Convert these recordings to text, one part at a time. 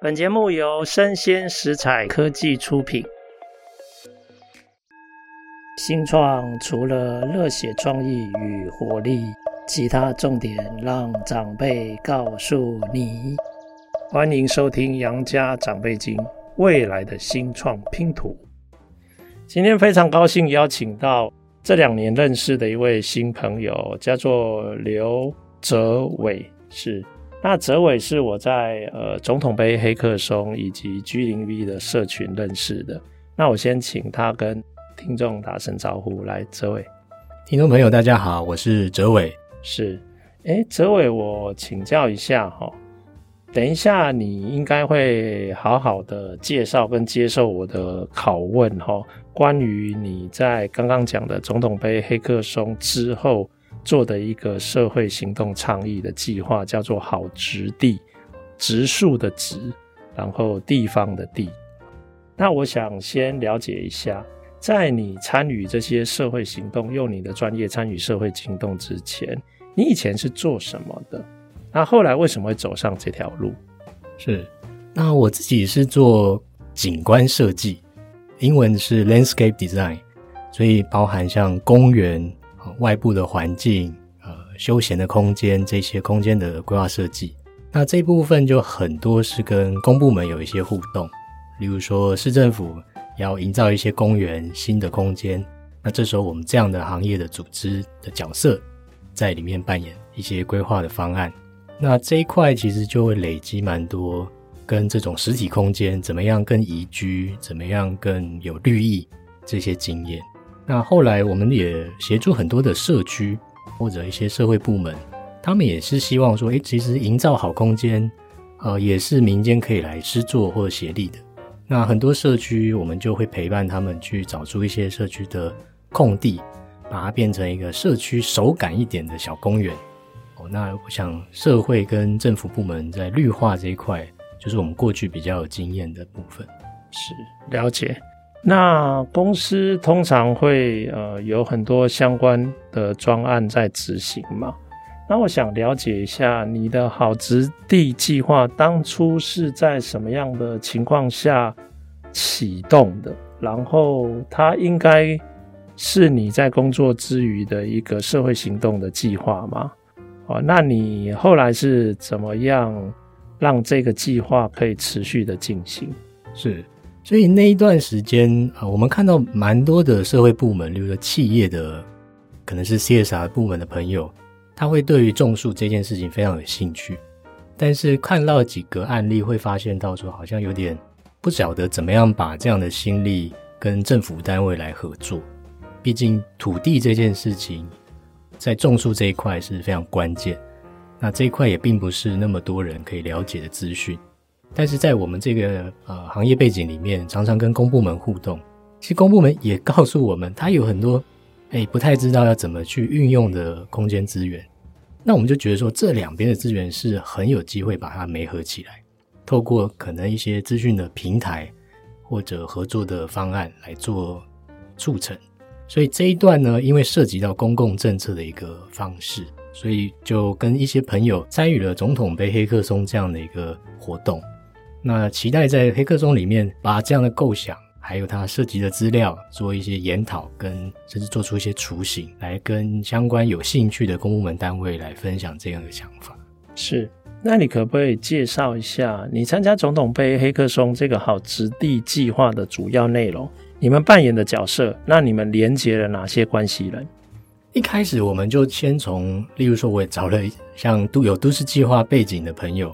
本节目由生鲜食材科技出品。新创除了热血创意与活力，其他重点让长辈告诉你。欢迎收听《杨家长辈经》，未来的新创拼图。今天非常高兴邀请到这两年认识的一位新朋友，叫做刘哲伟，是。那哲伟是我在呃总统杯黑客松以及 G 零 V 的社群认识的。那我先请他跟听众打声招呼，来，哲伟。听众朋友大家好，我是哲伟。是，诶，哲伟，我请教一下哈，等一下你应该会好好的介绍跟接受我的拷问哈，关于你在刚刚讲的总统杯黑客松之后。做的一个社会行动倡议的计划，叫做“好植地”，植树的植，然后地方的地。那我想先了解一下，在你参与这些社会行动，用你的专业参与社会行动之前，你以前是做什么的？那后来为什么会走上这条路？是，那我自己是做景观设计，英文是 landscape design，所以包含像公园。外部的环境，呃，休闲的空间，这些空间的规划设计，那这部分就很多是跟公部门有一些互动，例如说市政府要营造一些公园新的空间，那这时候我们这样的行业的组织的角色在里面扮演一些规划的方案，那这一块其实就会累积蛮多跟这种实体空间怎么样更宜居，怎么样更有绿意这些经验。那后来，我们也协助很多的社区或者一些社会部门，他们也是希望说，诶，其实营造好空间，呃，也是民间可以来施作或者协力的。那很多社区，我们就会陪伴他们去找出一些社区的空地，把它变成一个社区手感一点的小公园。哦，那我想社会跟政府部门在绿化这一块，就是我们过去比较有经验的部分。是，了解。那公司通常会呃有很多相关的专案在执行嘛？那我想了解一下你的好植地计划当初是在什么样的情况下启动的？然后它应该是你在工作之余的一个社会行动的计划吗？哦，那你后来是怎么样让这个计划可以持续的进行？是。所以那一段时间啊，我们看到蛮多的社会部门，例如说企业的，可能是 CSR 部门的朋友，他会对于种树这件事情非常有兴趣。但是看到几个案例，会发现到说，好像有点不晓得怎么样把这样的心力跟政府单位来合作。毕竟土地这件事情，在种树这一块是非常关键。那这一块也并不是那么多人可以了解的资讯。但是在我们这个呃行业背景里面，常常跟公部门互动，其实公部门也告诉我们，他有很多诶不太知道要怎么去运用的空间资源。那我们就觉得说，这两边的资源是很有机会把它媒合起来，透过可能一些资讯的平台或者合作的方案来做促成。所以这一段呢，因为涉及到公共政策的一个方式，所以就跟一些朋友参与了总统杯黑客松这样的一个活动。那期待在黑客松里面把这样的构想，还有它涉及的资料做一些研讨，跟甚至做出一些雏形，来跟相关有兴趣的公部门单位来分享这样的想法。是，那你可不可以介绍一下你参加总统杯黑客松这个好植地计划的主要内容？你们扮演的角色？那你们连接了哪些关系人？一开始我们就先从，例如说，我也找了像都有都市计划背景的朋友。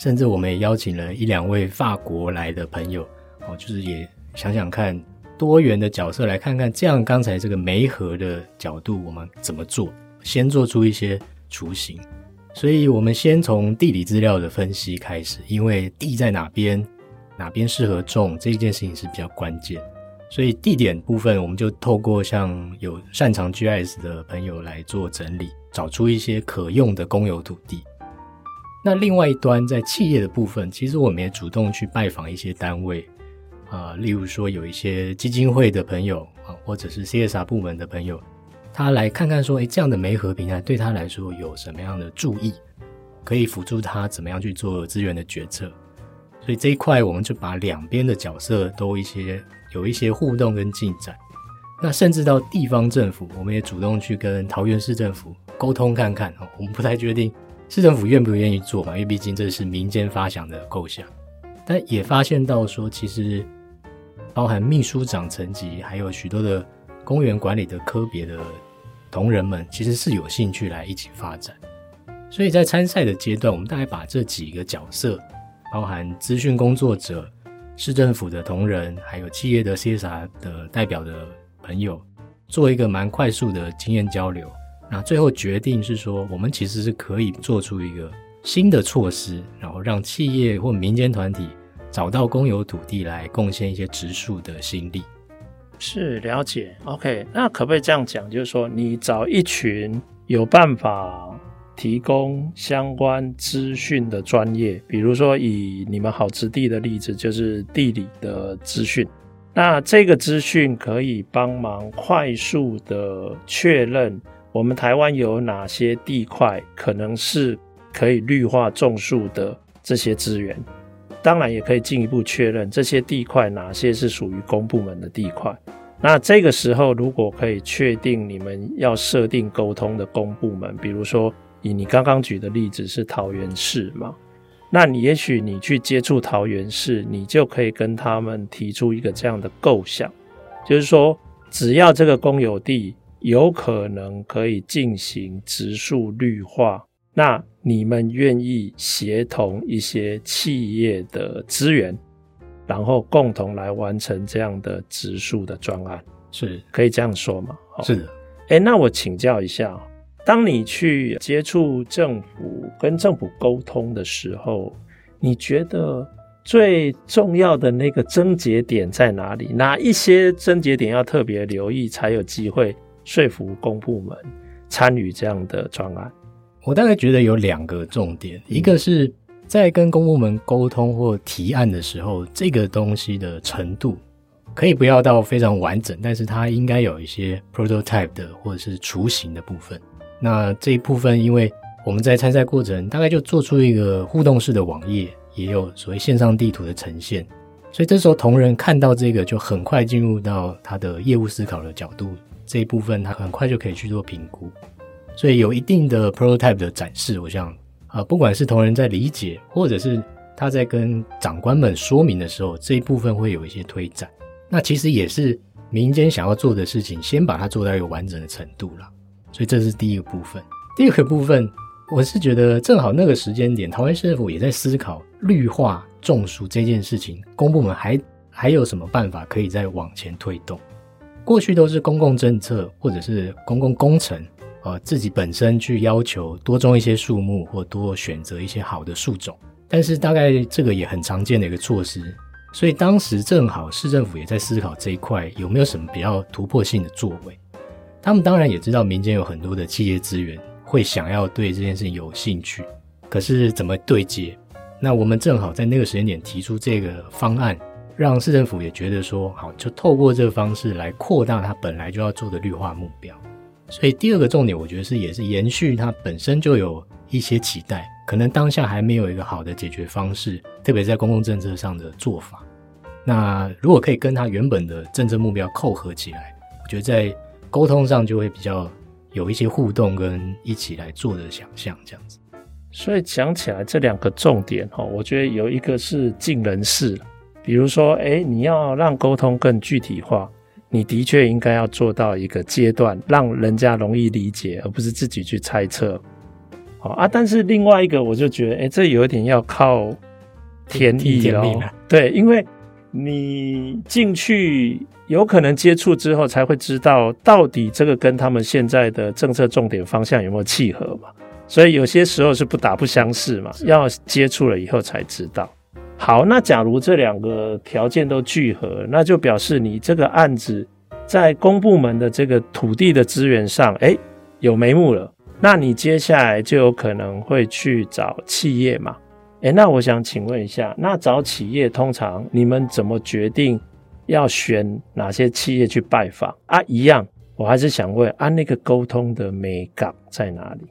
甚至我们也邀请了一两位法国来的朋友，哦，就是也想想看多元的角色，来看看这样刚才这个媒合的角度，我们怎么做？先做出一些雏形。所以我们先从地理资料的分析开始，因为地在哪边，哪边适合种这件事情是比较关键。所以地点部分，我们就透过像有擅长 GIS 的朋友来做整理，找出一些可用的公有土地。那另外一端，在企业的部分，其实我们也主动去拜访一些单位，啊、例如说有一些基金会的朋友啊，或者是 CSR 部门的朋友，他来看看说，诶，这样的媒合平台对他来说有什么样的注意，可以辅助他怎么样去做资源的决策。所以这一块我们就把两边的角色都一些有一些互动跟进展。那甚至到地方政府，我们也主动去跟桃园市政府沟通看看哦。我们不太确定市政府愿不愿意做嘛，因为毕竟这是民间发想的构想。但也发现到说，其实包含秘书长层级，还有许多的公园管理的科别的同仁们，其实是有兴趣来一起发展。所以在参赛的阶段，我们大概把这几个角色，包含资讯工作者、市政府的同仁，还有企业的 CSR 的代表的。朋友做一个蛮快速的经验交流，那最后决定是说，我们其实是可以做出一个新的措施，然后让企业或民间团体找到公有土地来贡献一些植树的心力。是了解，OK，那可不可以这样讲？就是说，你找一群有办法提供相关资讯的专业，比如说以你们好植地的例子，就是地理的资讯。那这个资讯可以帮忙快速的确认我们台湾有哪些地块可能是可以绿化种树的这些资源，当然也可以进一步确认这些地块哪些是属于公部门的地块。那这个时候如果可以确定你们要设定沟通的公部门，比如说以你刚刚举的例子是桃园市嘛。那你也许你去接触桃园市，你就可以跟他们提出一个这样的构想，就是说，只要这个公有地有可能可以进行植树绿化，那你们愿意协同一些企业的资源，然后共同来完成这样的植树的专案，是可以这样说吗？是的。诶，那我请教一下。当你去接触政府、跟政府沟通的时候，你觉得最重要的那个症结点在哪里？哪一些症结点要特别留意，才有机会说服公部门参与这样的专案？我大概觉得有两个重点，一个是在跟公部门沟通或提案的时候，这个东西的程度可以不要到非常完整，但是它应该有一些 prototype 的或者是雏形的部分。那这一部分，因为我们在参赛过程大概就做出一个互动式的网页，也有所谓线上地图的呈现，所以这时候同仁看到这个，就很快进入到他的业务思考的角度，这一部分他很快就可以去做评估，所以有一定的 prototype 的展示，我想啊，不管是同仁在理解，或者是他在跟长官们说明的时候，这一部分会有一些推展。那其实也是民间想要做的事情，先把它做到一个完整的程度了。所以这是第一个部分。第二个部分，我是觉得正好那个时间点，台湾市政府也在思考绿化种树这件事情，公部门还还有什么办法可以再往前推动？过去都是公共政策或者是公共工程，呃，自己本身去要求多种一些树木或多选择一些好的树种，但是大概这个也很常见的一个措施。所以当时正好市政府也在思考这一块有没有什么比较突破性的作为。他们当然也知道民间有很多的企业资源，会想要对这件事情有兴趣，可是怎么对接？那我们正好在那个时间点提出这个方案，让市政府也觉得说好，就透过这个方式来扩大它本来就要做的绿化目标。所以第二个重点，我觉得是也是延续它本身就有一些期待，可能当下还没有一个好的解决方式，特别在公共政策上的做法。那如果可以跟它原本的政策目标扣合起来，我觉得在沟通上就会比较有一些互动跟一起来做的想象这样子，所以讲起来这两个重点哈，我觉得有一个是尽人事，比如说诶，你要让沟通更具体化，你的确应该要做到一个阶段，让人家容易理解，而不是自己去猜测。好啊，但是另外一个我就觉得，诶，这有点要靠天意哦，对，因为。你进去有可能接触之后才会知道，到底这个跟他们现在的政策重点方向有没有契合嘛？所以有些时候是不打不相识嘛，要接触了以后才知道。好，那假如这两个条件都聚合，那就表示你这个案子在公部门的这个土地的资源上，诶，有眉目了。那你接下来就有可能会去找企业嘛？哎，那我想请问一下，那找企业通常你们怎么决定要选哪些企业去拜访啊？一样，我还是想问，啊，那个沟通的美感在哪里？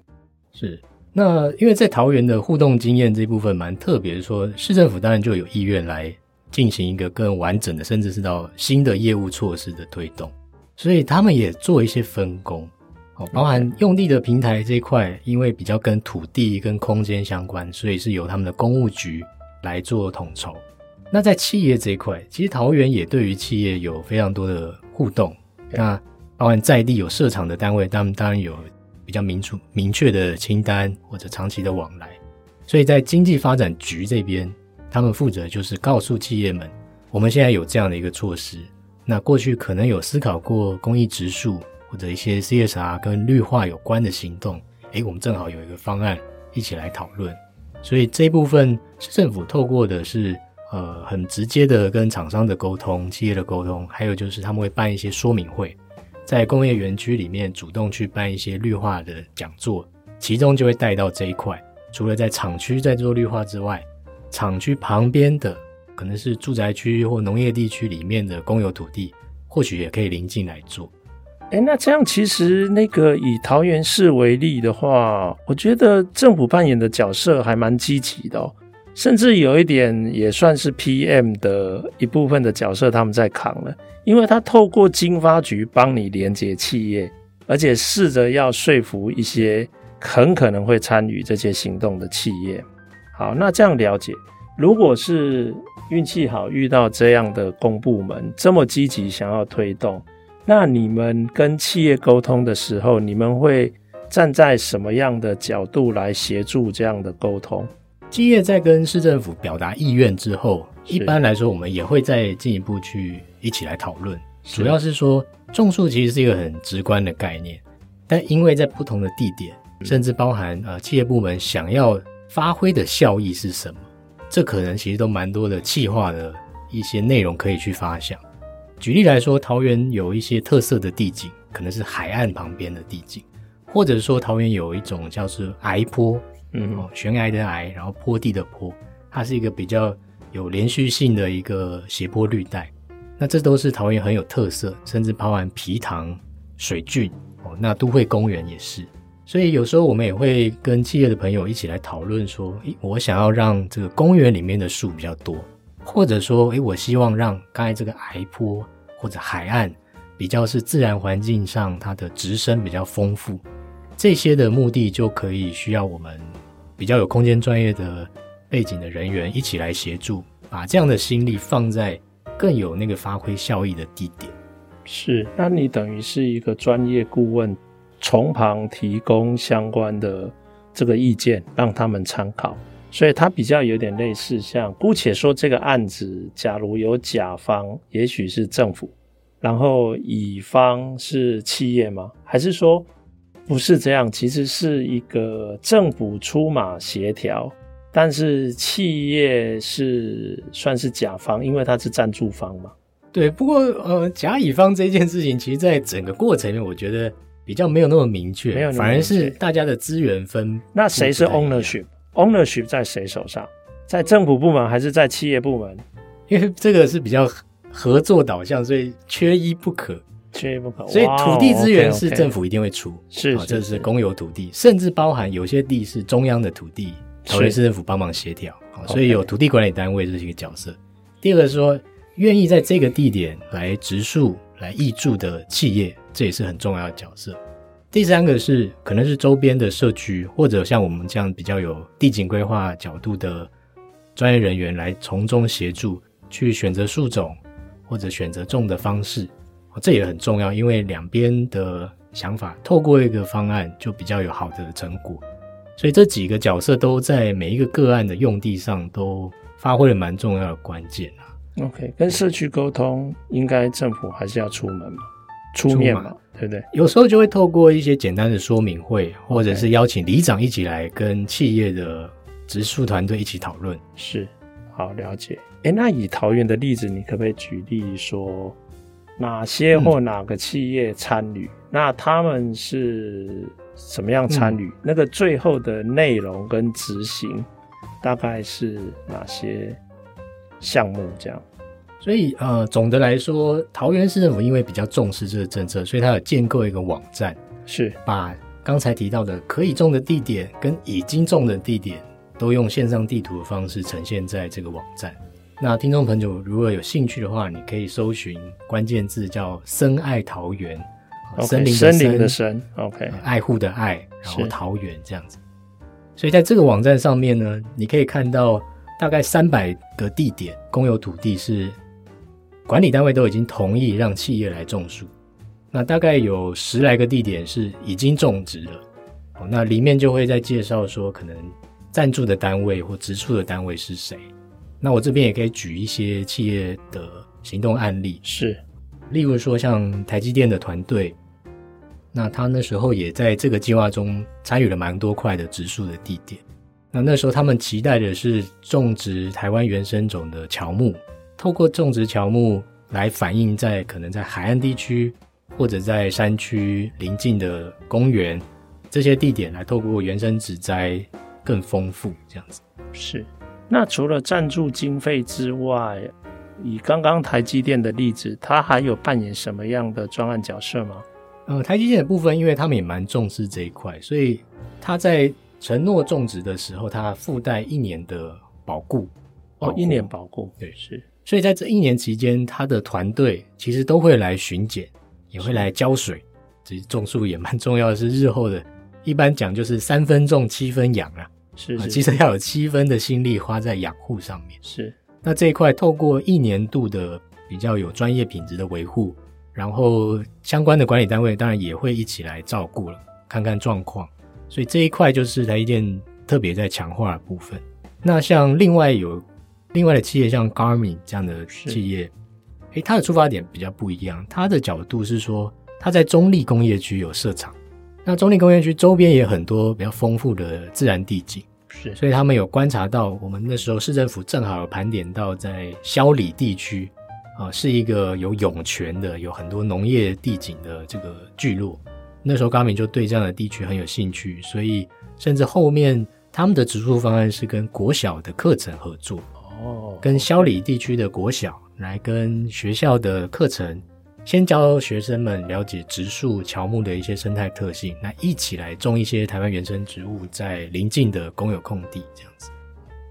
是，那因为在桃园的互动经验这一部分蛮特别，说市政府当然就有意愿来进行一个更完整的，甚至是到新的业务措施的推动，所以他们也做一些分工，哦，包含用地的平台这一块，因为比较跟土地跟空间相关，所以是由他们的公务局来做统筹。那在企业这一块，其实桃园也对于企业有非常多的互动，那包含在地有设厂的单位，他们当然有。比较明楚、明确的清单或者长期的往来，所以在经济发展局这边，他们负责就是告诉企业们，我们现在有这样的一个措施。那过去可能有思考过公益植树或者一些 CSR 跟绿化有关的行动，诶，我们正好有一个方案一起来讨论。所以这一部分市政府透过的是呃很直接的跟厂商的沟通、企业的沟通，还有就是他们会办一些说明会。在工业园区里面主动去办一些绿化的讲座，其中就会带到这一块。除了在厂区在做绿化之外，厂区旁边的可能是住宅区或农业地区里面的公有土地，或许也可以临近来做。哎，那这样其实那个以桃园市为例的话，我觉得政府扮演的角色还蛮积极的哦，甚至有一点也算是 PM 的一部分的角色，他们在扛了。因为他透过经发局帮你连接企业，而且试着要说服一些很可能会参与这些行动的企业。好，那这样了解，如果是运气好遇到这样的公部门这么积极想要推动，那你们跟企业沟通的时候，你们会站在什么样的角度来协助这样的沟通？企业在跟市政府表达意愿之后，一般来说我们也会再进一步去。一起来讨论，主要是说种树其实是一个很直观的概念，但因为在不同的地点，甚至包含呃企业部门想要发挥的效益是什么，这可能其实都蛮多的企划的一些内容可以去发想。举例来说，桃园有一些特色的地景，可能是海岸旁边的地景，或者说桃园有一种叫做崖坡，嗯，悬崖的崖，然后坡地的坡，它是一个比较有连续性的一个斜坡绿带。那这都是桃园很有特色，甚至包含皮塘、水郡哦。那都会公园也是，所以有时候我们也会跟企业的朋友一起来讨论说，诶，我想要让这个公园里面的树比较多，或者说，诶，我希望让刚才这个崖坡或者海岸比较是自然环境上它的植生比较丰富，这些的目的就可以需要我们比较有空间专业的背景的人员一起来协助，把这样的心力放在。更有那个发挥效益的地点，是。那你等于是一个专业顾问，从旁提供相关的这个意见，让他们参考。所以它比较有点类似，像姑且说这个案子，假如有甲方，也许是政府，然后乙方是企业吗？还是说不是这样？其实是一个政府出马协调。但是企业是算是甲方，因为它是赞助方嘛。对，不过呃，甲乙方这件事情，其实在整个过程里面，我觉得比较没有那么明确，没有，反而是大家的资源分。那谁是 ownership？ownership 在谁手上？在政府部门还是在企业部门？因为这个是比较合作导向，所以缺一不可，缺一不可。所以土地资源是政府一定会出，是，这是公有土地，甚至包含有些地是中央的土地。桃园市政府帮忙协调，所以有土地管理单位这是一个角色。第二个是说，愿意在这个地点来植树、来易住的企业，这也是很重要的角色。第三个是可能是周边的社区，或者像我们这样比较有地景规划角度的专业人员来从中协助，去选择树种或者选择种的方式，这也很重要，因为两边的想法透过一个方案就比较有好的成果。所以这几个角色都在每一个个案的用地上都发挥了蛮重要的关键啊。OK，跟社区沟通，应该政府还是要出门嘛，出面嘛，对不对？有时候就会透过一些简单的说明会，或者是邀请里长一起来跟企业的植树团队一起讨论。是，好了解。诶，那以桃园的例子，你可不可以举例说哪些或哪个企业参与？嗯、那他们是？怎么样参与？嗯、那个最后的内容跟执行大概是哪些项目？这样，所以呃，总的来说，桃园市政府因为比较重视这个政策，所以它有建构一个网站，是把刚才提到的可以种的地点跟已经种的地点，都用线上地图的方式呈现在这个网站。那听众朋友如果有兴趣的话，你可以搜寻关键字叫“深爱桃园”，森林森林的森，OK，爱护的爱，然后桃园这样子。所以在这个网站上面呢，你可以看到大概三百个地点公有土地是管理单位都已经同意让企业来种树。那大概有十来个地点是已经种植了。那里面就会在介绍说，可能赞助的单位或植树的单位是谁。那我这边也可以举一些企业的行动案例，是，例如说像台积电的团队，那他那时候也在这个计划中参与了蛮多块的植树的地点。那那时候他们期待的是种植台湾原生种的乔木，透过种植乔木来反映在可能在海岸地区或者在山区邻近的公园这些地点，来透过原生植栽更丰富这样子。是。那除了赞助经费之外，以刚刚台积电的例子，它还有扮演什么样的专案角色吗？呃，台积电的部分，因为他们也蛮重视这一块，所以他在承诺种植的时候，他附带一年的保固。哦，一年保固，对，是。所以在这一年期间，他的团队其实都会来巡检，也会来浇水。其实种树也蛮重要的是日后的，一般讲就是三分种，七分养啊。是，是，其实要有七分的心力花在养护上面。是，那这一块透过一年度的比较有专业品质的维护，然后相关的管理单位当然也会一起来照顾了，看看状况。所以这一块就是台积电特别在强化的部分。那像另外有另外的企业，像 Garmin 这样的企业，诶，它的出发点比较不一样，它的角度是说，它在中立工业区有设厂。那中立工业区周边也有很多比较丰富的自然地景，是，所以他们有观察到，我们那时候市政府正好有盘点到，在霄里地区啊，是一个有涌泉的、有很多农业地景的这个聚落。那时候高明就对这样的地区很有兴趣，所以甚至后面他们的植树方案是跟国小的课程合作，哦，跟霄里地区的国小来跟学校的课程。先教学生们了解植树乔木的一些生态特性，那一起来种一些台湾原生植物在邻近的公有空地，这样子。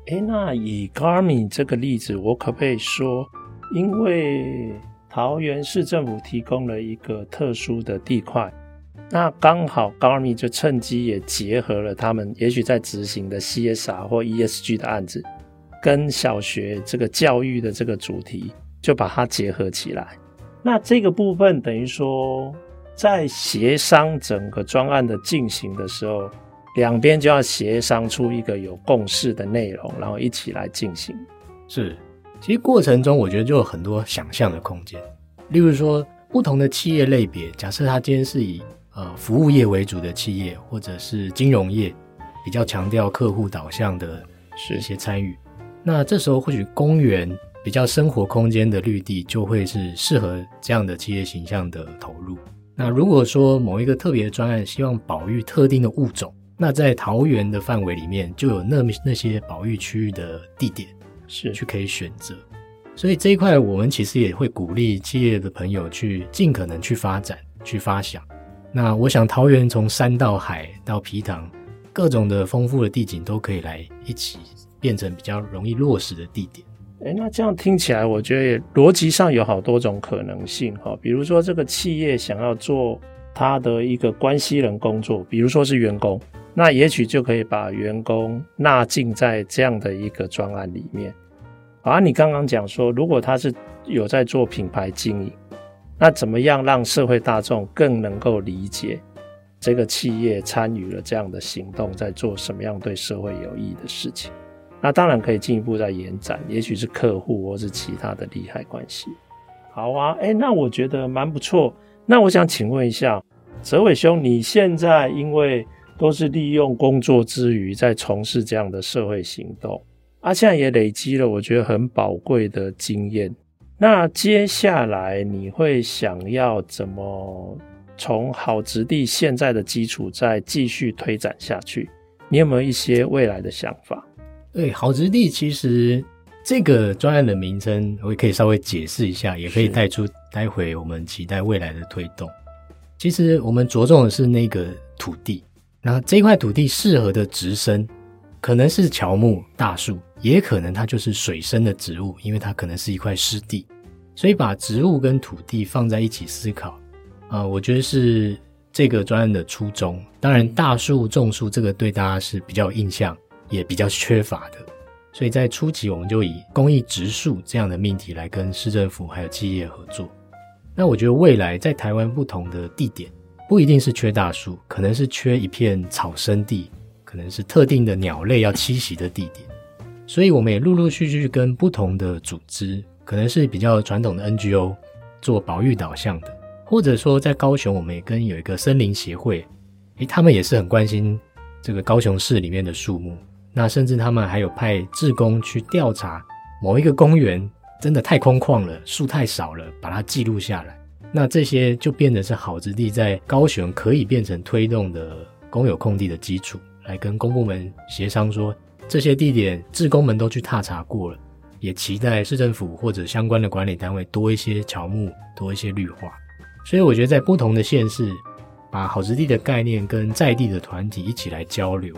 诶，那以 Garmin 这个例子，我可不可以说，因为桃园市政府提供了一个特殊的地块，那刚好 Garmin 就趁机也结合了他们也许在执行的 CSR 或 ESG 的案子，跟小学这个教育的这个主题，就把它结合起来。那这个部分等于说，在协商整个专案的进行的时候，两边就要协商出一个有共识的内容，然后一起来进行。是，其实过程中我觉得就有很多想象的空间。例如说，不同的企业类别，假设它今天是以呃服务业为主的企业，或者是金融业，比较强调客户导向的是一些参与，那这时候或许公园。比较生活空间的绿地就会是适合这样的企业形象的投入。那如果说某一个特别的专案希望保育特定的物种，那在桃园的范围里面就有那那些保育区域的地点是去可以选择。所以这一块我们其实也会鼓励企业的朋友去尽可能去发展、去发想。那我想桃园从山到海到皮塘，各种的丰富的地景都可以来一起变成比较容易落实的地点。诶，那这样听起来，我觉得逻辑上有好多种可能性哈。比如说，这个企业想要做他的一个关系人工作，比如说是员工，那也许就可以把员工纳进在这样的一个专案里面。而你刚刚讲说，如果他是有在做品牌经营，那怎么样让社会大众更能够理解这个企业参与了这样的行动，在做什么样对社会有益的事情？那当然可以进一步再延展，也许是客户或是其他的利害关系。好啊，诶，那我觉得蛮不错。那我想请问一下，哲伟兄，你现在因为都是利用工作之余在从事这样的社会行动，啊，现在也累积了我觉得很宝贵的经验。那接下来你会想要怎么从好植地现在的基础再继续推展下去？你有没有一些未来的想法？对，好植地其实这个专案的名称，我也可以稍微解释一下，也可以带出待会我们期待未来的推动。其实我们着重的是那个土地，那这块土地适合的植生，可能是乔木、大树，也可能它就是水生的植物，因为它可能是一块湿地。所以把植物跟土地放在一起思考，啊、呃，我觉得是这个专案的初衷。当然，大树种树这个对大家是比较有印象，也比较缺乏的。所以在初期，我们就以公益植树这样的命题来跟市政府还有企业合作。那我觉得未来在台湾不同的地点，不一定是缺大树，可能是缺一片草生地，可能是特定的鸟类要栖息的地点。所以我们也陆陆续续跟不同的组织，可能是比较传统的 NGO 做保育导向的，或者说在高雄，我们也跟有一个森林协会，诶，他们也是很关心这个高雄市里面的树木。那甚至他们还有派志工去调查某一个公园，真的太空旷了，树太少了，把它记录下来。那这些就变得是好之地在高雄可以变成推动的公有空地的基础，来跟公部门协商说，这些地点志工们都去踏查过了，也期待市政府或者相关的管理单位多一些乔木，多一些绿化。所以我觉得在不同的县市，把好之地的概念跟在地的团体一起来交流。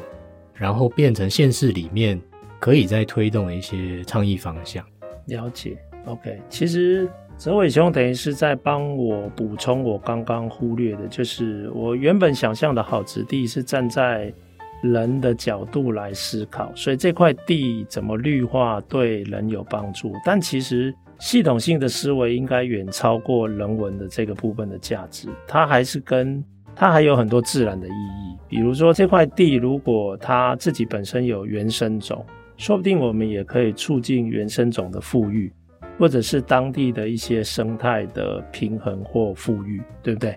然后变成县市里面可以再推动一些倡议方向。了解，OK。其实哲伟兄等于是在帮我补充我刚刚忽略的，就是我原本想象的好植地是站在人的角度来思考，所以这块地怎么绿化对人有帮助。但其实系统性的思维应该远超过人文的这个部分的价值，它还是跟。它还有很多自然的意义，比如说这块地如果它自己本身有原生种，说不定我们也可以促进原生种的富裕，或者是当地的一些生态的平衡或富裕，对不对？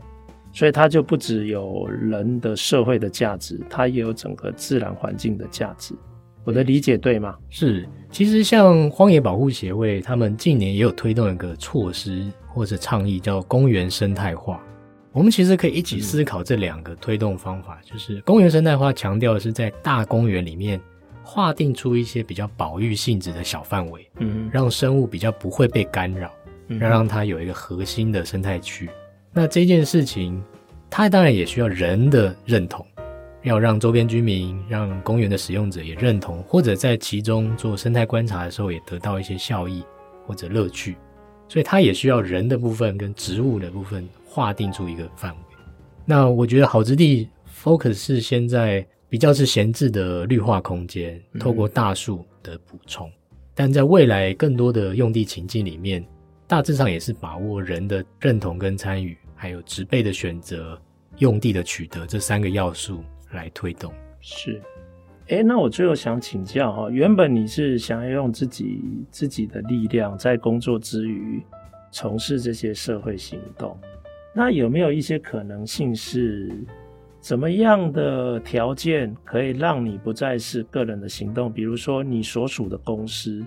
所以它就不只有人的社会的价值，它也有整个自然环境的价值。我的理解对吗？是，其实像荒野保护协会，他们近年也有推动一个措施或者倡议，叫公园生态化。我们其实可以一起思考这两个推动方法，嗯、就是公园生态化强调的是在大公园里面划定出一些比较保育性质的小范围，嗯，让生物比较不会被干扰，嗯，让让它有一个核心的生态区。那这件事情，它当然也需要人的认同，要让周边居民、让公园的使用者也认同，或者在其中做生态观察的时候也得到一些效益或者乐趣。所以它也需要人的部分跟植物的部分。划定出一个范围，那我觉得好之地 focus 是现在比较是闲置的绿化空间，透过大树的补充，但在未来更多的用地情境里面，大致上也是把握人的认同跟参与，还有植被的选择、用地的取得这三个要素来推动。是，哎，那我最后想请教哈，原本你是想要用自己自己的力量，在工作之余从事这些社会行动。那有没有一些可能性是，怎么样的条件可以让你不再是个人的行动？比如说，你所属的公司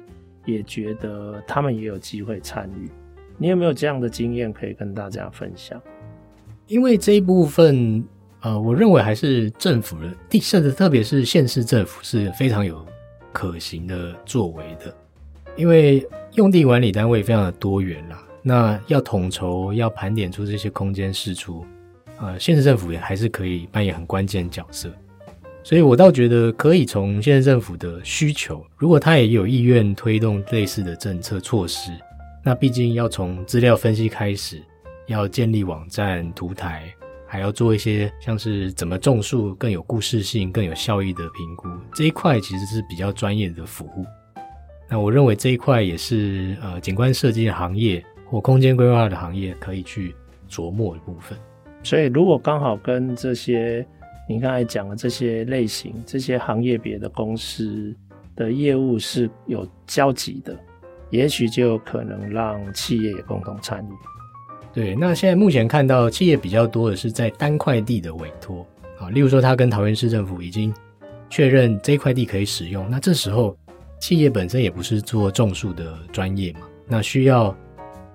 也觉得他们也有机会参与。你有没有这样的经验可以跟大家分享？因为这一部分，呃，我认为还是政府的地，甚至特别是县市政府是非常有可行的作为的，因为用地管理单位非常的多元啦。那要统筹，要盘点出这些空间释出，呃，县市政府也还是可以扮演很关键角色。所以我倒觉得可以从县市政府的需求，如果他也有意愿推动类似的政策措施，那毕竟要从资料分析开始，要建立网站、图台，还要做一些像是怎么种树更有故事性、更有效益的评估，这一块其实是比较专业的服务。那我认为这一块也是呃景观设计行业。或空间规划的行业可以去琢磨的部分，所以如果刚好跟这些你刚才讲的这些类型、这些行业别的公司的业务是有交集的，也许就有可能让企业也共同参与。对，那现在目前看到企业比较多的是在单块地的委托啊，例如说他跟桃园市政府已经确认这块地可以使用，那这时候企业本身也不是做种树的专业嘛，那需要。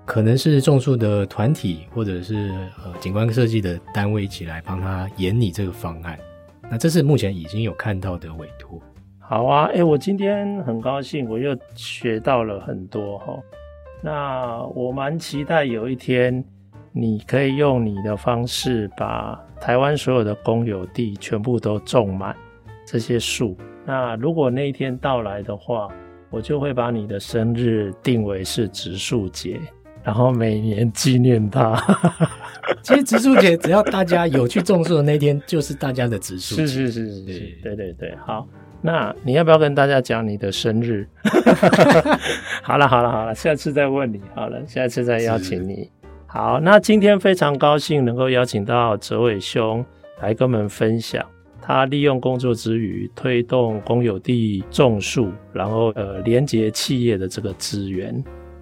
可能是种树的团体，或者是呃景观设计的单位一起来帮他研拟这个方案。那这是目前已经有看到的委托。好啊，哎、我今天很高兴，我又学到了很多哈。那我蛮期待有一天你可以用你的方式把台湾所有的公有地全部都种满这些树。那如果那一天到来的话，我就会把你的生日定为是植树节，然后每年纪念它。其实植树节只要大家有去种树的那天，就是大家的植树节。是是是是是，对对对。好，那你要不要跟大家讲你的生日？好了好了好了，下次再问你。好了，下次再邀请你。好，那今天非常高兴能够邀请到哲伟兄来跟我们分享，他利用工作之余推动公有地种树，然后呃连接企业的这个资源，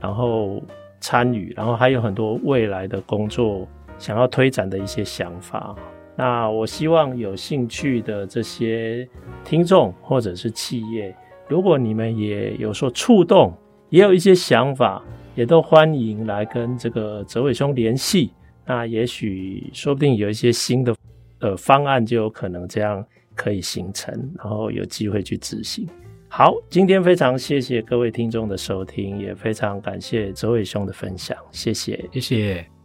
然后参与，然后还有很多未来的工作想要推展的一些想法。那我希望有兴趣的这些听众或者是企业，如果你们也有所触动，也有一些想法。也都欢迎来跟这个泽伟兄联系，那也许说不定有一些新的呃方案就有可能这样可以形成，然后有机会去执行。好，今天非常谢谢各位听众的收听，也非常感谢泽伟兄的分享，谢谢，谢谢。